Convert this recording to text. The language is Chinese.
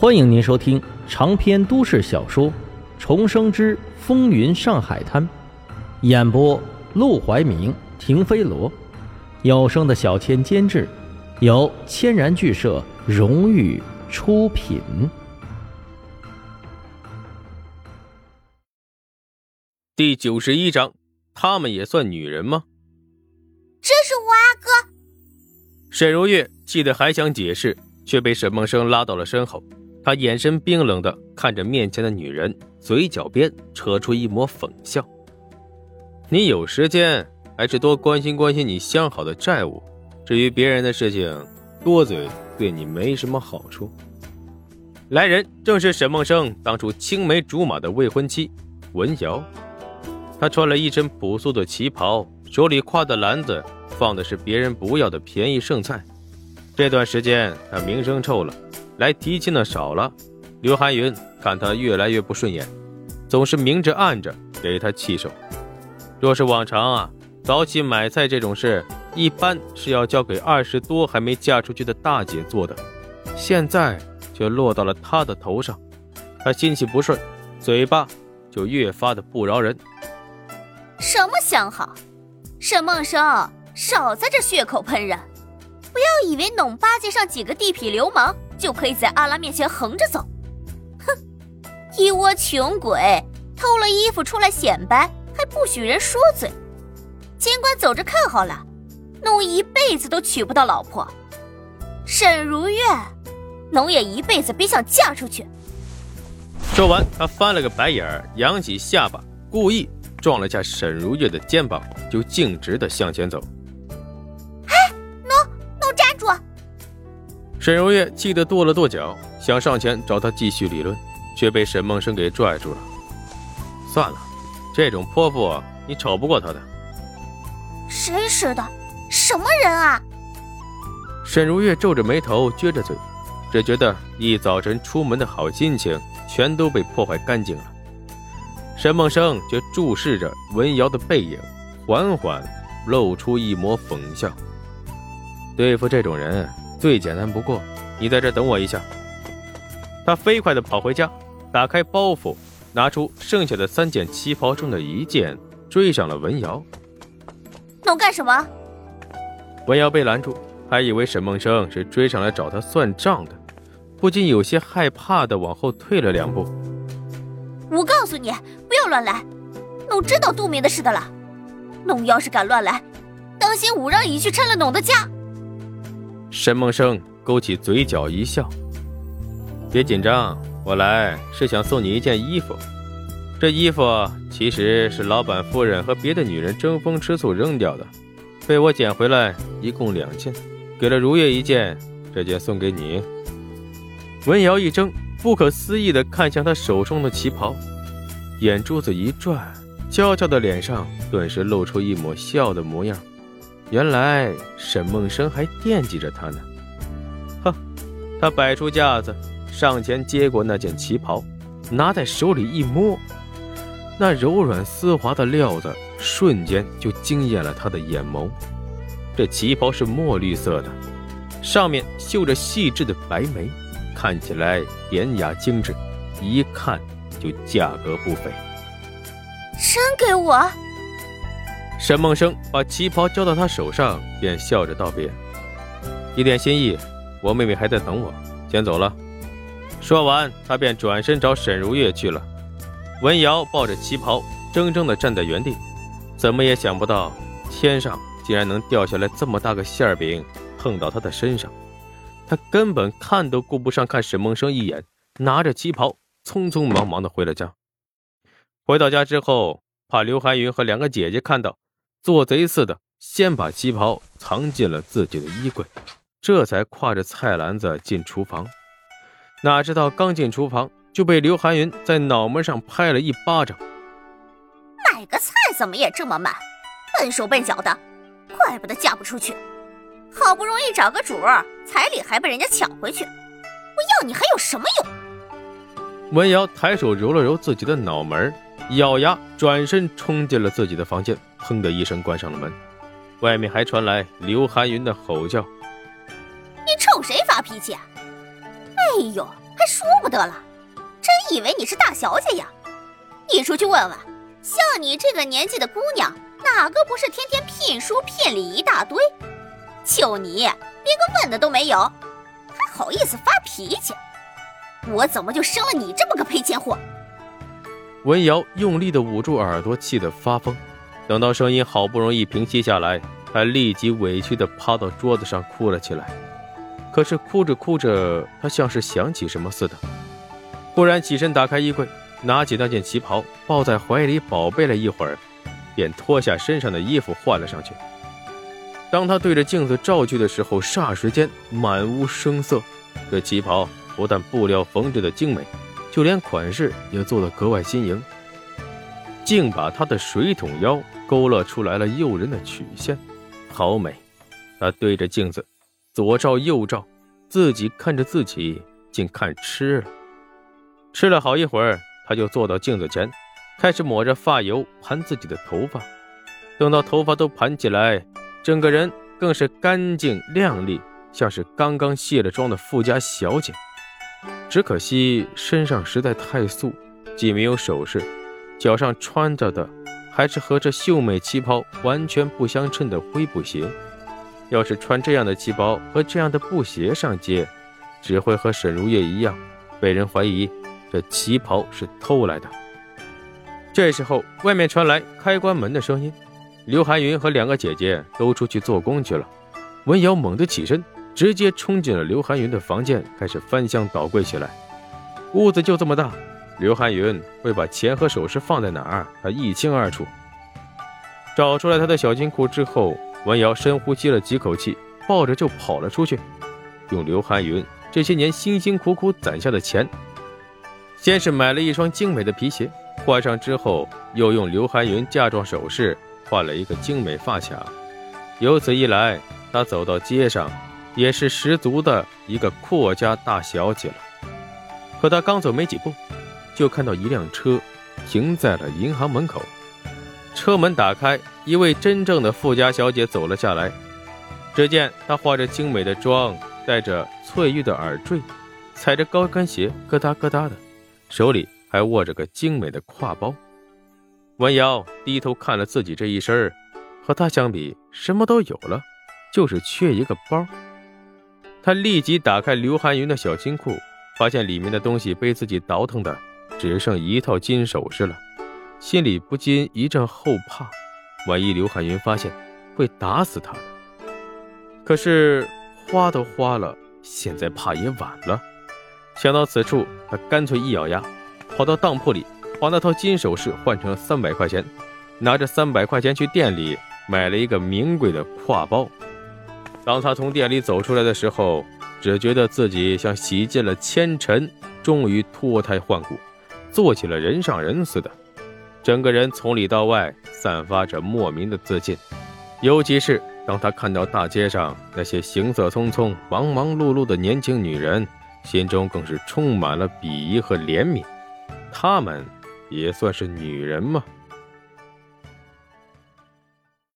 欢迎您收听长篇都市小说《重生之风云上海滩》，演播：陆怀明、停飞罗，有声的小千监制，由千然剧社荣誉出品。第九十一章，他们也算女人吗？这是我阿哥。沈如月气得还想解释，却被沈梦生拉到了身后。他眼神冰冷的看着面前的女人，嘴角边扯出一抹讽笑：“你有时间，还是多关心关心你相好的债务。至于别人的事情，多嘴对你没什么好处。”来人正是沈梦生当初青梅竹马的未婚妻文瑶。她穿了一身朴素的旗袍，手里挎的篮子放的是别人不要的便宜剩菜。这段时间，她名声臭了。来提亲的少了，刘寒云看他越来越不顺眼，总是明着暗着给他气受。若是往常啊，早起买菜这种事，一般是要交给二十多还没嫁出去的大姐做的，现在却落到了他的头上，他心情不顺，嘴巴就越发的不饶人。什么相好？沈梦生，少在这血口喷人，不要以为弄巴结上几个地痞流氓。就可以在阿拉面前横着走，哼！一窝穷鬼偷了衣服出来显摆，还不许人说嘴，尽管走着看好了，奴一辈子都娶不到老婆。沈如月，奴也一辈子别想嫁出去。说完，他翻了个白眼儿，扬起下巴，故意撞了下沈如月的肩膀，就径直的向前走。沈如月气得跺了跺脚，想上前找他继续理论，却被沈梦生给拽住了。算了，这种泼妇你吵不过他的。谁使的？什么人啊？沈如月皱着眉头，撅着嘴，只觉得一早晨出门的好心情全都被破坏干净了。沈梦生却注视着文瑶的背影，缓缓露出一抹讽笑。对付这种人。最简单不过，你在这等我一下。他飞快地跑回家，打开包袱，拿出剩下的三件旗袍中的一件，追上了文瑶。弄干什么？文瑶被拦住，还以为沈梦生是追上来找他算账的，不禁有些害怕地往后退了两步。我告诉你，不要乱来。侬知道杜明的事的了。弄要是敢乱来，当心武让乙去拆了侬的家。沈梦生勾起嘴角一笑：“别紧张，我来是想送你一件衣服。这衣服其实是老板夫人和别的女人争风吃醋扔掉的，被我捡回来，一共两件，给了如月一件，这件送给你。”文瑶一怔，不可思议地看向他手中的旗袍，眼珠子一转，娇俏的脸上顿时露出一抹笑的模样。原来沈梦生还惦记着他呢，哼！他摆出架子，上前接过那件旗袍，拿在手里一摸，那柔软丝滑的料子瞬间就惊艳了他的眼眸。这旗袍是墨绿色的，上面绣着细致的白眉，看起来典雅精致，一看就价格不菲。真给我？沈梦生把旗袍交到他手上，便笑着道别：“一点心意，我妹妹还在等我，先走了。”说完，他便转身找沈如月去了。文瑶抱着旗袍，怔怔地站在原地，怎么也想不到，天上竟然能掉下来这么大个馅饼，碰到他的身上。他根本看都顾不上看沈梦生一眼，拿着旗袍，匆匆忙忙地回了家。回到家之后，怕刘寒云和两个姐姐看到。做贼似的，先把旗袍藏进了自己的衣柜，这才挎着菜篮子进厨房。哪知道刚进厨房，就被刘寒云在脑门上拍了一巴掌。买个菜怎么也这么慢，笨手笨脚的，怪不得嫁不出去。好不容易找个主儿，彩礼还被人家抢回去，我要你还有什么用？文瑶抬手揉了揉自己的脑门，咬牙转身冲进了自己的房间。砰的一声关上了门，外面还传来刘寒云的吼叫：“你冲谁发脾气啊？哎呦，还说不得了，真以为你是大小姐呀？你出去问问，像你这个年纪的姑娘，哪个不是天天聘书聘礼一大堆？就你连个问的都没有，还好意思发脾气？我怎么就生了你这么个赔钱货？文瑶用力的捂住耳朵，气得发疯。等到声音好不容易平息下来，她立即委屈的趴到桌子上哭了起来。可是哭着哭着，她像是想起什么似的，忽然起身打开衣柜，拿起那件旗袍，抱在怀里宝贝了一会儿，便脱下身上的衣服换了上去。当她对着镜子照去的时候，霎时间满屋生色。这旗袍不但布料缝制的精美，就连款式也做得格外新颖，竟把她的水桶腰勾勒出来了诱人的曲线，好美！她对着镜子。左照右照，自己看着自己，竟看痴了。吃了好一会儿，他就坐到镜子前，开始抹着发油盘自己的头发。等到头发都盘起来，整个人更是干净亮丽，像是刚刚卸了妆的富家小姐。只可惜身上实在太素，既没有首饰，脚上穿着的还是和这秀美旗袍完全不相称的灰布鞋。要是穿这样的旗袍和这样的布鞋上街，只会和沈如月一样，被人怀疑这旗袍是偷来的。这时候，外面传来开关门的声音，刘寒云和两个姐姐都出去做工去了。文瑶猛地起身，直接冲进了刘寒云的房间，开始翻箱倒柜起来。屋子就这么大，刘寒云会把钱和首饰放在哪儿，他一清二楚。找出来他的小金库之后。文瑶深呼吸了几口气，抱着就跑了出去，用刘寒云这些年辛辛苦苦攒下的钱，先是买了一双精美的皮鞋，换上之后，又用刘寒云嫁妆首饰换了一个精美发卡。由此一来，她走到街上，也是十足的一个阔家大小姐了。可她刚走没几步，就看到一辆车停在了银行门口。车门打开，一位真正的富家小姐走了下来。只见她化着精美的妆，戴着翠玉的耳坠，踩着高跟鞋，咯哒咯哒的，手里还握着个精美的挎包。文瑶低头看了自己这一身，和她相比，什么都有了，就是缺一个包。他立即打开刘寒云的小金库，发现里面的东西被自己倒腾的只剩一套金首饰了。心里不禁一阵后怕，万一刘海云发现，会打死他的。可是花都花了，现在怕也晚了。想到此处，他干脆一咬牙，跑到当铺里，把那套金首饰换成了三百块钱，拿着三百块钱去店里买了一个名贵的挎包。当他从店里走出来的时候，只觉得自己像洗尽了千尘，终于脱胎换骨，做起了人上人似的。整个人从里到外散发着莫名的自信，尤其是当他看到大街上那些行色匆匆、忙忙碌碌的年轻女人，心中更是充满了鄙夷和怜悯。她们也算是女人吗？